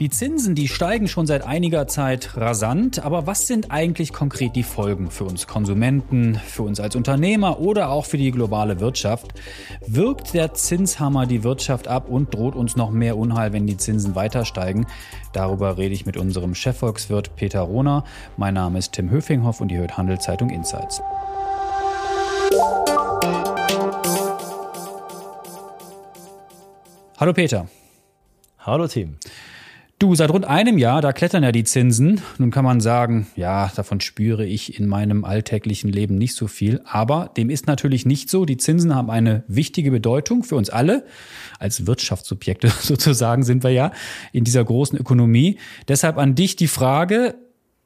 Die Zinsen, die steigen schon seit einiger Zeit rasant, aber was sind eigentlich konkret die Folgen für uns Konsumenten, für uns als Unternehmer oder auch für die globale Wirtschaft? Wirkt der Zinshammer die Wirtschaft ab und droht uns noch mehr Unheil, wenn die Zinsen weiter steigen? Darüber rede ich mit unserem Chefvolkswirt Peter Rohner. Mein Name ist Tim Höfinghoff und ihr hört Handelszeitung Insights. Hallo Peter. Hallo Tim. Du, seit rund einem Jahr, da klettern ja die Zinsen. Nun kann man sagen, ja, davon spüre ich in meinem alltäglichen Leben nicht so viel. Aber dem ist natürlich nicht so. Die Zinsen haben eine wichtige Bedeutung für uns alle. Als Wirtschaftssubjekte sozusagen sind wir ja in dieser großen Ökonomie. Deshalb an dich die Frage,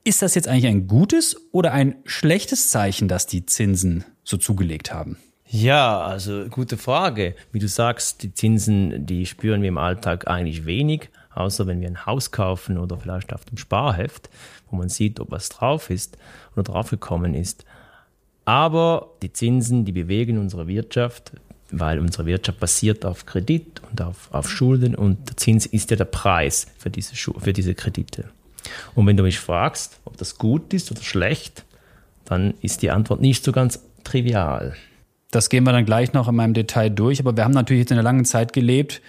ist das jetzt eigentlich ein gutes oder ein schlechtes Zeichen, dass die Zinsen so zugelegt haben? Ja, also gute Frage. Wie du sagst, die Zinsen, die spüren wir im Alltag eigentlich wenig außer wenn wir ein Haus kaufen oder vielleicht auf dem Sparheft, wo man sieht, ob was drauf ist oder draufgekommen ist. Aber die Zinsen, die bewegen unsere Wirtschaft, weil unsere Wirtschaft basiert auf Kredit und auf, auf Schulden und der Zins ist ja der Preis für diese, für diese Kredite. Und wenn du mich fragst, ob das gut ist oder schlecht, dann ist die Antwort nicht so ganz trivial. Das gehen wir dann gleich noch in meinem Detail durch, aber wir haben natürlich jetzt in einer langen Zeit gelebt,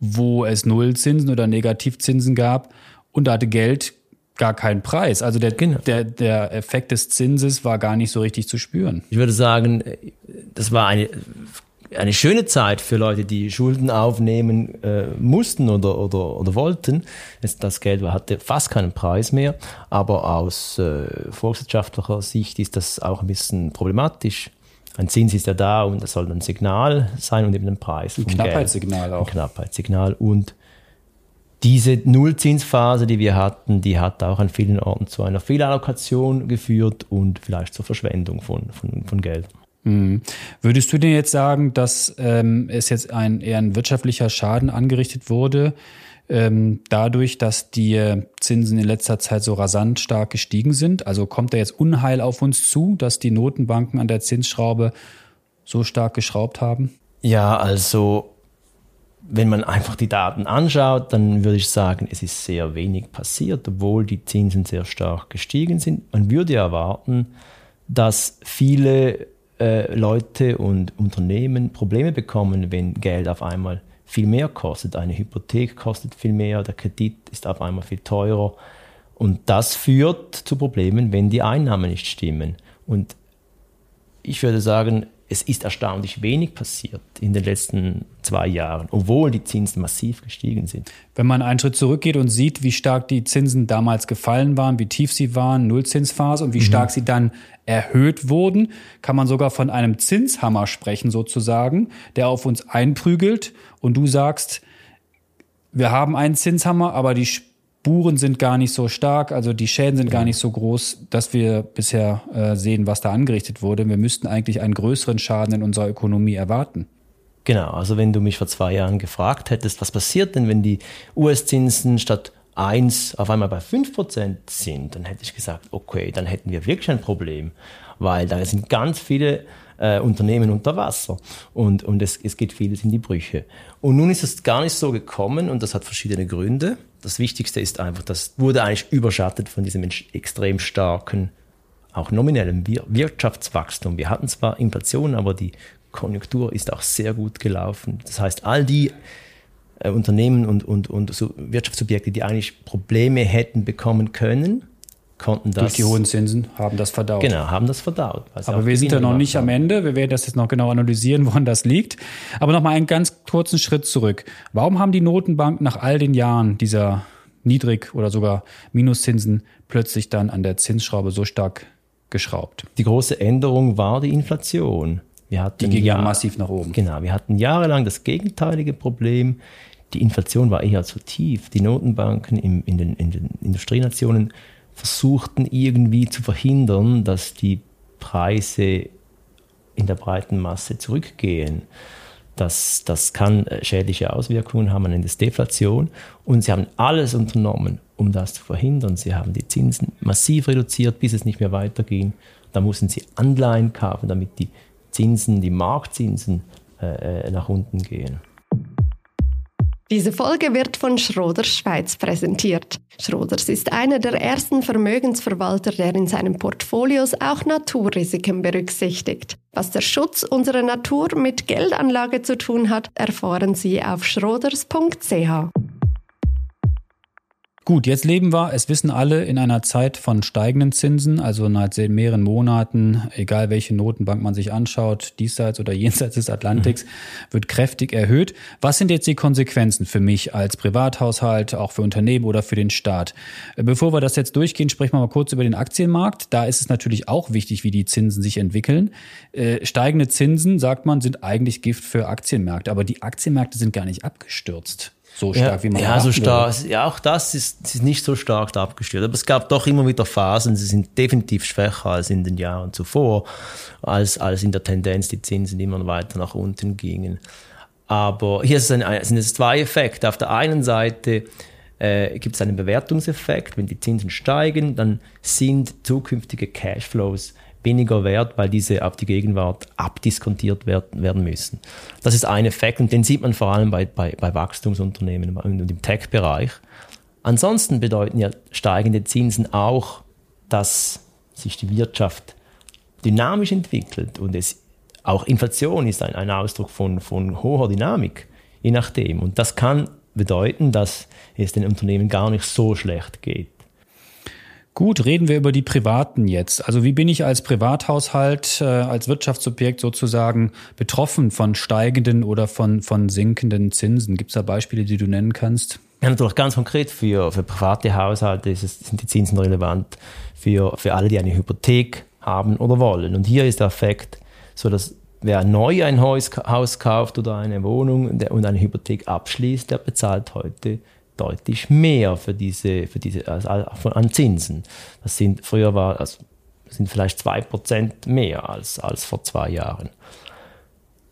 wo es Nullzinsen oder Negativzinsen gab und da hatte Geld gar keinen Preis. Also der, genau. der, der Effekt des Zinses war gar nicht so richtig zu spüren. Ich würde sagen, das war eine, eine schöne Zeit für Leute, die Schulden aufnehmen äh, mussten oder, oder, oder wollten. Das Geld hatte fast keinen Preis mehr, aber aus äh, volkswirtschaftlicher Sicht ist das auch ein bisschen problematisch ein Zins ist ja da und das soll ein Signal sein und eben ein Preis. Ein Knappheitssignal auch. Ein Knappheitssignal. Und diese Nullzinsphase, die wir hatten, die hat auch an vielen Orten zu einer Fehlallokation geführt und vielleicht zur Verschwendung von, von, von Geld. Mhm. Würdest du denn jetzt sagen, dass ähm, es jetzt ein eher ein wirtschaftlicher Schaden angerichtet wurde? Ähm, dadurch, dass die Zinsen in letzter Zeit so rasant stark gestiegen sind? Also kommt da jetzt Unheil auf uns zu, dass die Notenbanken an der Zinsschraube so stark geschraubt haben? Ja, also wenn man einfach die Daten anschaut, dann würde ich sagen, es ist sehr wenig passiert, obwohl die Zinsen sehr stark gestiegen sind. Man würde erwarten, dass viele äh, Leute und Unternehmen Probleme bekommen, wenn Geld auf einmal viel mehr kostet. Eine Hypothek kostet viel mehr, der Kredit ist auf einmal viel teurer. Und das führt zu Problemen, wenn die Einnahmen nicht stimmen. Und ich würde sagen, es ist erstaunlich wenig passiert in den letzten zwei Jahren, obwohl die Zinsen massiv gestiegen sind. Wenn man einen Schritt zurückgeht und sieht, wie stark die Zinsen damals gefallen waren, wie tief sie waren, Nullzinsphase und wie mhm. stark sie dann erhöht wurden, kann man sogar von einem Zinshammer sprechen sozusagen, der auf uns einprügelt und du sagst, wir haben einen Zinshammer, aber die Spuren sind gar nicht so stark, also die Schäden sind gar nicht so groß, dass wir bisher äh, sehen, was da angerichtet wurde. Wir müssten eigentlich einen größeren Schaden in unserer Ökonomie erwarten. Genau, also wenn du mich vor zwei Jahren gefragt hättest, was passiert denn, wenn die US-Zinsen statt 1 auf einmal bei 5% sind, dann hätte ich gesagt, okay, dann hätten wir wirklich ein Problem, weil da sind ganz viele äh, Unternehmen unter Wasser und, und es, es geht vieles in die Brüche. Und nun ist es gar nicht so gekommen und das hat verschiedene Gründe. Das Wichtigste ist einfach, das wurde eigentlich überschattet von diesem extrem starken, auch nominellen Wirtschaftswachstum. Wir hatten zwar Inflation, aber die Konjunktur ist auch sehr gut gelaufen. Das heißt, all die äh, Unternehmen und, und, und so Wirtschaftsobjekte, die eigentlich Probleme hätten bekommen können, konnten das. Durch die hohen Zinsen haben das verdaut. Genau, haben das verdaut. Aber wir sind ja noch nicht haben. am Ende. Wir werden das jetzt noch genau analysieren, woran das liegt. Aber noch mal einen ganz kurzen Schritt zurück. Warum haben die Notenbanken nach all den Jahren dieser Niedrig- oder sogar Minuszinsen plötzlich dann an der Zinsschraube so stark geschraubt? Die große Änderung war die Inflation. Wir hatten die ging ja massiv nach oben. Genau, wir hatten jahrelang das gegenteilige Problem. Die Inflation war eher zu tief. Die Notenbanken in, in, den, in den Industrienationen versuchten irgendwie zu verhindern, dass die Preise in der breiten Masse zurückgehen. Das, das kann äh, schädliche Auswirkungen haben, nennt es Deflation. Und sie haben alles unternommen, um das zu verhindern. Sie haben die Zinsen massiv reduziert, bis es nicht mehr weiterging. Da mussten sie Anleihen kaufen, damit die Zinsen, die Marktzinsen äh, äh nach unten gehen. Diese Folge wird von Schroders Schweiz präsentiert. Schroders ist einer der ersten Vermögensverwalter, der in seinen Portfolios auch Naturrisiken berücksichtigt. Was der Schutz unserer Natur mit Geldanlage zu tun hat, erfahren Sie auf schroders.ch. Gut, jetzt leben wir, es wissen alle, in einer Zeit von steigenden Zinsen, also seit mehreren Monaten, egal welche Notenbank man sich anschaut, diesseits oder jenseits des Atlantiks, mhm. wird kräftig erhöht. Was sind jetzt die Konsequenzen für mich als Privathaushalt, auch für Unternehmen oder für den Staat? Bevor wir das jetzt durchgehen, sprechen wir mal kurz über den Aktienmarkt. Da ist es natürlich auch wichtig, wie die Zinsen sich entwickeln. Äh, steigende Zinsen, sagt man, sind eigentlich Gift für Aktienmärkte, aber die Aktienmärkte sind gar nicht abgestürzt so stark, ja, wie man Ja, so stark. Würde. Ja, auch das ist, ist nicht so stark abgestürzt. Aber es gab doch immer wieder Phasen, sie sind definitiv schwächer als in den Jahren zuvor, als, als in der Tendenz die Zinsen immer weiter nach unten gingen. Aber hier sind es zwei Effekte. Auf der einen Seite äh, gibt es einen Bewertungseffekt. Wenn die Zinsen steigen, dann sind zukünftige Cashflows weniger wert, weil diese auf die Gegenwart abdiskontiert werden, müssen. Das ist ein Effekt und den sieht man vor allem bei, bei, bei Wachstumsunternehmen und im Tech-Bereich. Ansonsten bedeuten ja steigende Zinsen auch, dass sich die Wirtschaft dynamisch entwickelt und es auch Inflation ist ein, ein Ausdruck von, von hoher Dynamik, je nachdem. Und das kann bedeuten, dass es den Unternehmen gar nicht so schlecht geht. Gut, reden wir über die Privaten jetzt. Also wie bin ich als Privathaushalt, äh, als Wirtschaftsobjekt sozusagen betroffen von steigenden oder von, von sinkenden Zinsen? Gibt es da Beispiele, die du nennen kannst? Ja, natürlich ganz konkret für, für private Haushalte es, sind die Zinsen relevant für, für alle, die eine Hypothek haben oder wollen. Und hier ist der Effekt so, dass wer neu ein Haus, Haus kauft oder eine Wohnung und eine Hypothek abschließt, der bezahlt heute deutlich mehr für diese, für diese also an Zinsen. Das sind früher war, also sind vielleicht zwei Prozent mehr als, als vor zwei Jahren.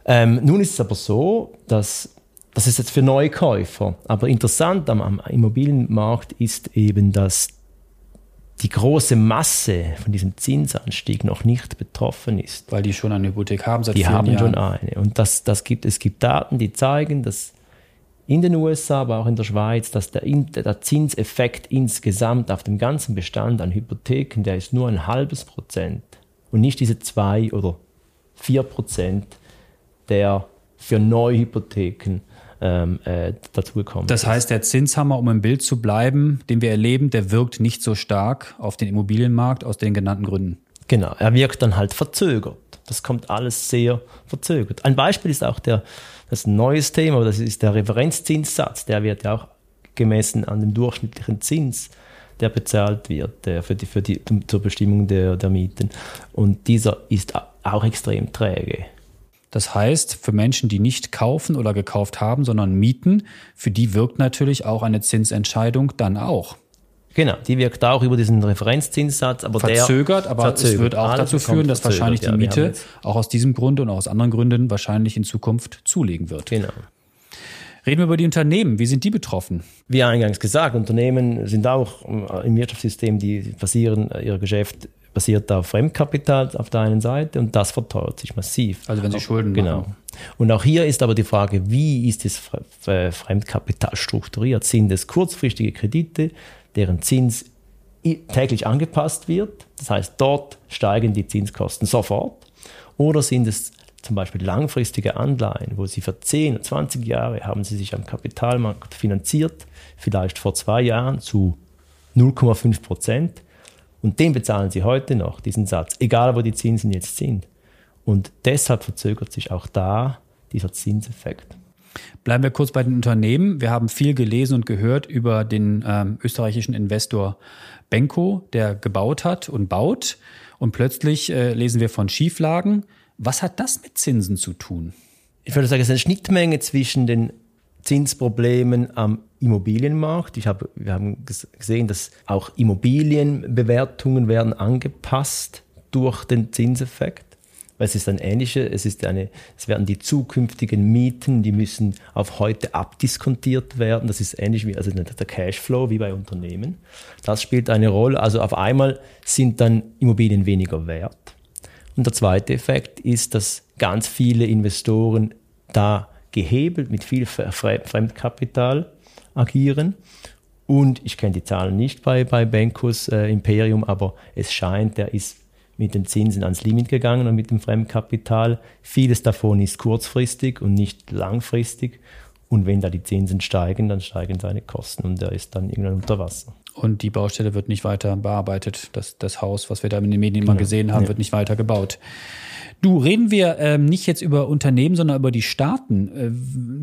Ähm, nun ist es aber so, dass das ist jetzt für Neukäufer. Aber interessant am, am Immobilienmarkt ist eben, dass die große Masse von diesem Zinsanstieg noch nicht betroffen ist. Weil die schon eine Hypothek haben seit Die haben Jahren. schon eine. Und das, das gibt, es gibt Daten, die zeigen, dass in den USA, aber auch in der Schweiz, dass der, der Zinseffekt insgesamt auf dem ganzen Bestand an Hypotheken, der ist nur ein halbes Prozent und nicht diese zwei oder vier Prozent, der für Neuhypotheken ähm, äh, dazugekommen Das heißt, der Zinshammer, um im Bild zu bleiben, den wir erleben, der wirkt nicht so stark auf den Immobilienmarkt aus den genannten Gründen. Genau, er wirkt dann halt verzögert. Das kommt alles sehr verzögert. Ein Beispiel ist auch der, das ist ein neues Thema, das ist der Referenzzinssatz. Der wird ja auch gemessen an dem durchschnittlichen Zins, der bezahlt wird der für die, für die, zur Bestimmung der, der Mieten. Und dieser ist auch extrem träge. Das heißt, für Menschen, die nicht kaufen oder gekauft haben, sondern mieten, für die wirkt natürlich auch eine Zinsentscheidung dann auch. Genau, die wirkt auch über diesen Referenzzinssatz, aber verzögert, der aber verzögert. es wird auch Alles dazu führen, dass wahrscheinlich die Miete auch aus diesem Grund und aus anderen Gründen wahrscheinlich in Zukunft zulegen wird. Genau. Reden wir über die Unternehmen. Wie sind die betroffen? Wie eingangs gesagt, Unternehmen sind auch im Wirtschaftssystem, die basieren, ihr Geschäft basiert auf Fremdkapital auf der einen Seite und das verteuert sich massiv. Also wenn sie Schulden genau. machen. Und auch hier ist aber die Frage, wie ist das Fremdkapital strukturiert? Sind es kurzfristige Kredite? Deren Zins täglich angepasst wird. Das heißt, dort steigen die Zinskosten sofort. Oder sind es zum Beispiel langfristige Anleihen, wo Sie für 10, 20 Jahre haben Sie sich am Kapitalmarkt finanziert, vielleicht vor zwei Jahren zu 0,5 Prozent. Und den bezahlen Sie heute noch, diesen Satz, egal wo die Zinsen jetzt sind. Und deshalb verzögert sich auch da dieser Zinseffekt. Bleiben wir kurz bei den Unternehmen. Wir haben viel gelesen und gehört über den ähm, österreichischen Investor Benko, der gebaut hat und baut. Und plötzlich äh, lesen wir von Schieflagen. Was hat das mit Zinsen zu tun? Ich würde sagen, es ist eine Schnittmenge zwischen den Zinsproblemen am Immobilienmarkt. Ich habe, wir haben gesehen, dass auch Immobilienbewertungen werden angepasst durch den Zinseffekt. Weil es ist ein ähnlicher, es ist eine, es werden die zukünftigen Mieten, die müssen auf heute abdiskontiert werden. Das ist ähnlich wie also der Cashflow wie bei Unternehmen. Das spielt eine Rolle. Also auf einmal sind dann Immobilien weniger wert. Und der zweite Effekt ist, dass ganz viele Investoren da gehebelt mit viel Fremdkapital agieren. Und ich kenne die Zahlen nicht bei, bei Bankus äh, Imperium, aber es scheint, der ist mit den Zinsen ans Limit gegangen und mit dem Fremdkapital. Vieles davon ist kurzfristig und nicht langfristig. Und wenn da die Zinsen steigen, dann steigen seine Kosten und er ist dann irgendwann unter Wasser. Und die Baustelle wird nicht weiter bearbeitet. Das, das Haus, was wir da in den Medien genau. mal gesehen haben, ja. wird nicht weiter gebaut. Du, reden wir ähm, nicht jetzt über Unternehmen, sondern über die Staaten. Äh,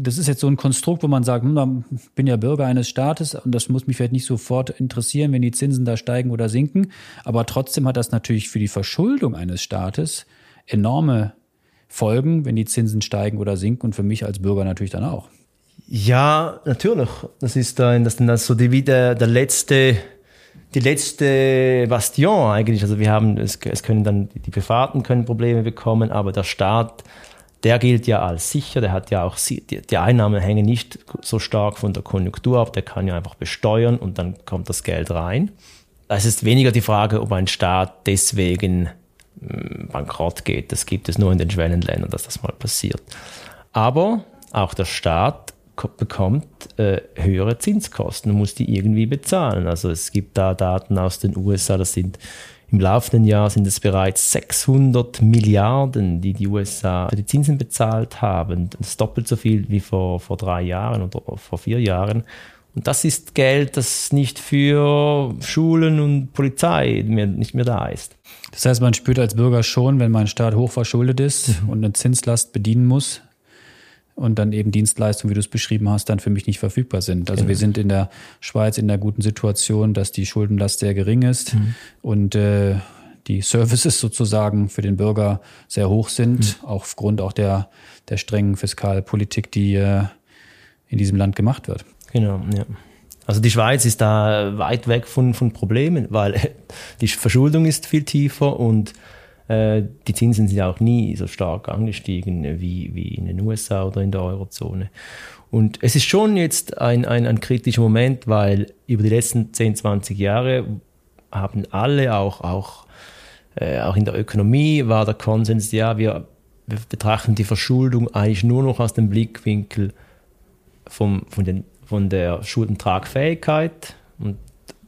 das ist jetzt so ein Konstrukt, wo man sagt, hm, ich bin ja Bürger eines Staates und das muss mich vielleicht nicht sofort interessieren, wenn die Zinsen da steigen oder sinken. Aber trotzdem hat das natürlich für die Verschuldung eines Staates enorme Folgen, wenn die Zinsen steigen oder sinken und für mich als Bürger natürlich dann auch. Ja, natürlich. Das ist dann, das dann so die, wie der, der letzte die letzte Bastion eigentlich. Also wir haben, es, es können dann, die Befahrten können Probleme bekommen, aber der Staat, der gilt ja als sicher, der hat ja auch, die, die Einnahmen hängen nicht so stark von der Konjunktur ab, der kann ja einfach besteuern und dann kommt das Geld rein. Es ist weniger die Frage, ob ein Staat deswegen hm, bankrott geht. Das gibt es nur in den Schwellenländern, dass das mal passiert. Aber auch der Staat bekommt äh, höhere Zinskosten und muss die irgendwie bezahlen. Also es gibt da Daten aus den USA, das sind im laufenden Jahr sind es bereits 600 Milliarden, die die USA für die Zinsen bezahlt haben. Das ist doppelt so viel wie vor, vor drei Jahren oder vor vier Jahren. Und das ist Geld, das nicht für Schulen und Polizei mehr, nicht mehr da ist. Das heißt, man spürt als Bürger schon, wenn mein Staat hochverschuldet ist mhm. und eine Zinslast bedienen muss, und dann eben Dienstleistungen, wie du es beschrieben hast, dann für mich nicht verfügbar sind. Also genau. wir sind in der Schweiz in der guten Situation, dass die Schuldenlast sehr gering ist mhm. und äh, die Services sozusagen für den Bürger sehr hoch sind, mhm. aufgrund auch der, der strengen Fiskalpolitik, die äh, in diesem Land gemacht wird. Genau, ja. Also die Schweiz ist da weit weg von, von Problemen, weil die Verschuldung ist viel tiefer und die Zinsen sind auch nie so stark angestiegen wie, wie in den USA oder in der Eurozone. Und es ist schon jetzt ein, ein, ein kritischer Moment, weil über die letzten 10, 20 Jahre haben alle auch, auch, äh, auch in der Ökonomie war der Konsens, ja, wir, wir betrachten die Verschuldung eigentlich nur noch aus dem Blickwinkel vom, von, den, von der Schuldentragfähigkeit. Und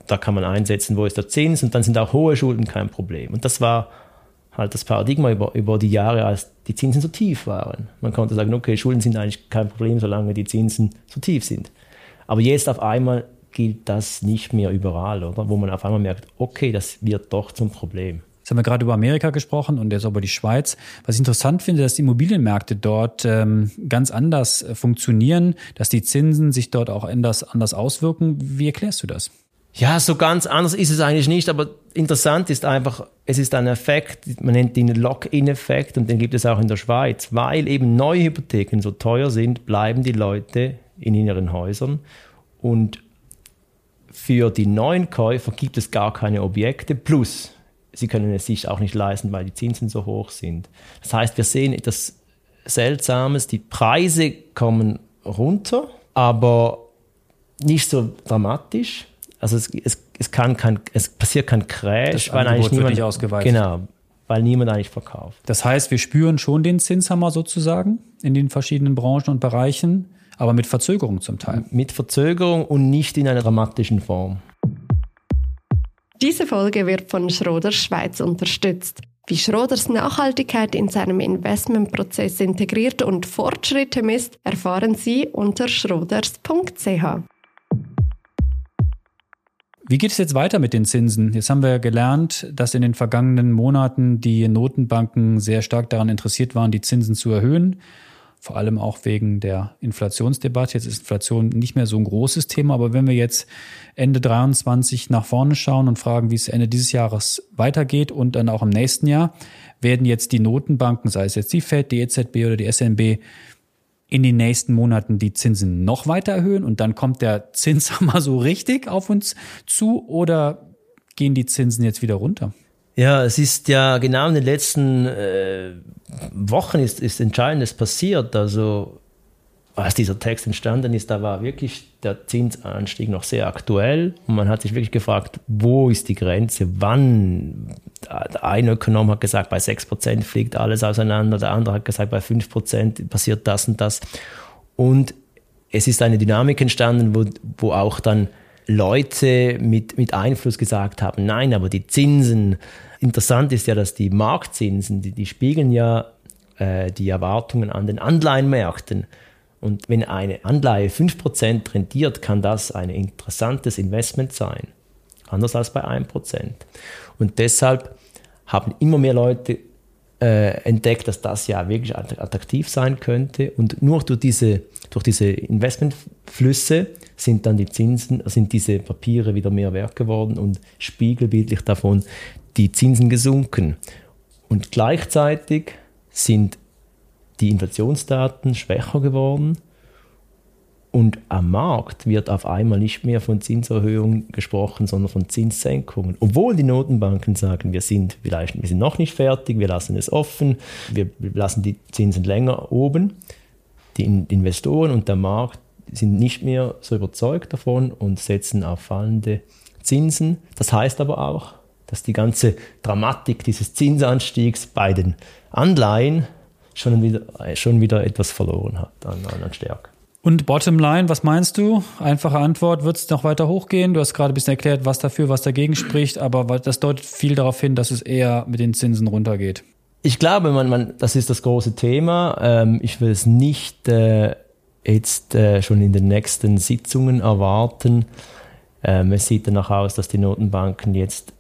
da kann man einsetzen, wo ist der Zins und dann sind auch hohe Schulden kein Problem. Und das war halt das Paradigma über, über die Jahre, als die Zinsen so tief waren. Man konnte sagen, okay, Schulden sind eigentlich kein Problem, solange die Zinsen so tief sind. Aber jetzt auf einmal gilt das nicht mehr überall, oder? Wo man auf einmal merkt, okay, das wird doch zum Problem. Jetzt haben wir gerade über Amerika gesprochen und jetzt über die Schweiz. Was ich interessant finde, dass die Immobilienmärkte dort ähm, ganz anders äh, funktionieren, dass die Zinsen sich dort auch anders, anders auswirken. Wie erklärst du das? Ja, so ganz anders ist es eigentlich nicht, aber interessant ist einfach, es ist ein Effekt, man nennt ihn Lock-in-Effekt und den gibt es auch in der Schweiz. Weil eben neue Hypotheken so teuer sind, bleiben die Leute in ihren Häusern und für die neuen Käufer gibt es gar keine Objekte, plus sie können es sich auch nicht leisten, weil die Zinsen so hoch sind. Das heißt, wir sehen etwas Seltsames, die Preise kommen runter, aber nicht so dramatisch also es, es, es kann kein, es passiert kein Crash, das weil eigentlich niemand, nicht ausgeweitet. Genau, weil niemand eigentlich verkauft. Das heißt, wir spüren schon den Zinshammer sozusagen in den verschiedenen Branchen und Bereichen, aber mit Verzögerung zum Teil. Mit Verzögerung und nicht in einer dramatischen Form. Diese Folge wird von Schroders Schweiz unterstützt. Wie Schroders Nachhaltigkeit in seinem Investmentprozess integriert und Fortschritte misst, erfahren Sie unter schroders.ch. Wie geht es jetzt weiter mit den Zinsen? Jetzt haben wir gelernt, dass in den vergangenen Monaten die Notenbanken sehr stark daran interessiert waren, die Zinsen zu erhöhen. Vor allem auch wegen der Inflationsdebatte. Jetzt ist Inflation nicht mehr so ein großes Thema, aber wenn wir jetzt Ende 23 nach vorne schauen und fragen, wie es Ende dieses Jahres weitergeht und dann auch im nächsten Jahr, werden jetzt die Notenbanken, sei es jetzt die Fed, die EZB oder die SNB, in den nächsten Monaten die Zinsen noch weiter erhöhen und dann kommt der Zinshammer so richtig auf uns zu oder gehen die Zinsen jetzt wieder runter? Ja, es ist ja genau in den letzten äh, Wochen ist, ist Entscheidendes passiert. Also als dieser Text entstanden ist, da war wirklich der Zinsanstieg noch sehr aktuell und man hat sich wirklich gefragt, wo ist die Grenze, wann? Der eine Ökonom hat gesagt, bei 6% fliegt alles auseinander, der andere hat gesagt, bei 5% passiert das und das. Und es ist eine Dynamik entstanden, wo, wo auch dann Leute mit, mit Einfluss gesagt haben, nein, aber die Zinsen, interessant ist ja, dass die Marktzinsen, die, die spiegeln ja äh, die Erwartungen an den Anleihenmärkten. Und wenn eine Anleihe 5% rentiert, kann das ein interessantes Investment sein. Anders als bei 1%. Und deshalb haben immer mehr Leute äh, entdeckt, dass das ja wirklich attraktiv sein könnte. Und nur durch diese, durch diese Investmentflüsse sind dann die Zinsen, sind diese Papiere wieder mehr wert geworden und spiegelbildlich davon die Zinsen gesunken. Und gleichzeitig sind die Inflationsdaten schwächer geworden und am Markt wird auf einmal nicht mehr von Zinserhöhungen gesprochen, sondern von Zinssenkungen. Obwohl die Notenbanken sagen, wir sind vielleicht wir sind noch nicht fertig, wir lassen es offen, wir lassen die Zinsen länger oben. Die Investoren und der Markt sind nicht mehr so überzeugt davon und setzen auf fallende Zinsen. Das heißt aber auch, dass die ganze Dramatik dieses Zinsanstiegs bei den Anleihen schon wieder, schon wieder etwas verloren hat an, an Stärke. Und Bottomline, was meinst du? Einfache Antwort, wird es noch weiter hochgehen? Du hast gerade ein bisschen erklärt, was dafür, was dagegen spricht, aber das deutet viel darauf hin, dass es eher mit den Zinsen runtergeht. Ich glaube, man, man, das ist das große Thema. Ähm, ich will es nicht äh, jetzt äh, schon in den nächsten Sitzungen erwarten. Ähm, es sieht danach aus, dass die Notenbanken jetzt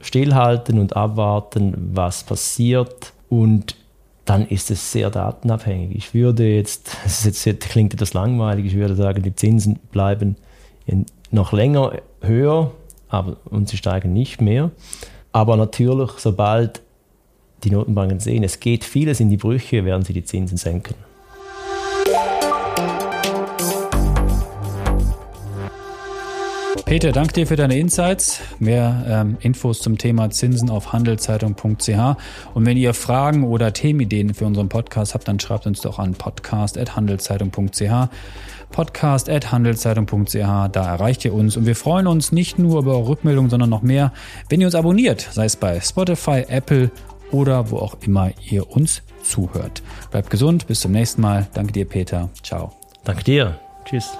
stillhalten und abwarten, was passiert. Und dann ist es sehr datenabhängig. Ich würde jetzt, das ist jetzt klingt etwas langweilig, ich würde sagen, die Zinsen bleiben noch länger höher aber, und sie steigen nicht mehr. Aber natürlich, sobald die Notenbanken sehen, es geht vieles in die Brüche, werden sie die Zinsen senken. Peter, danke dir für deine Insights. Mehr ähm, Infos zum Thema Zinsen auf handelszeitung.ch. Und wenn ihr Fragen oder Themenideen für unseren Podcast habt, dann schreibt uns doch an podcast.handelszeitung.ch. Podcast.handelszeitung.ch. Da erreicht ihr uns. Und wir freuen uns nicht nur über eure Rückmeldungen, sondern noch mehr, wenn ihr uns abonniert, sei es bei Spotify, Apple oder wo auch immer ihr uns zuhört. Bleibt gesund, bis zum nächsten Mal. Danke dir, Peter. Ciao. Danke dir. Tschüss.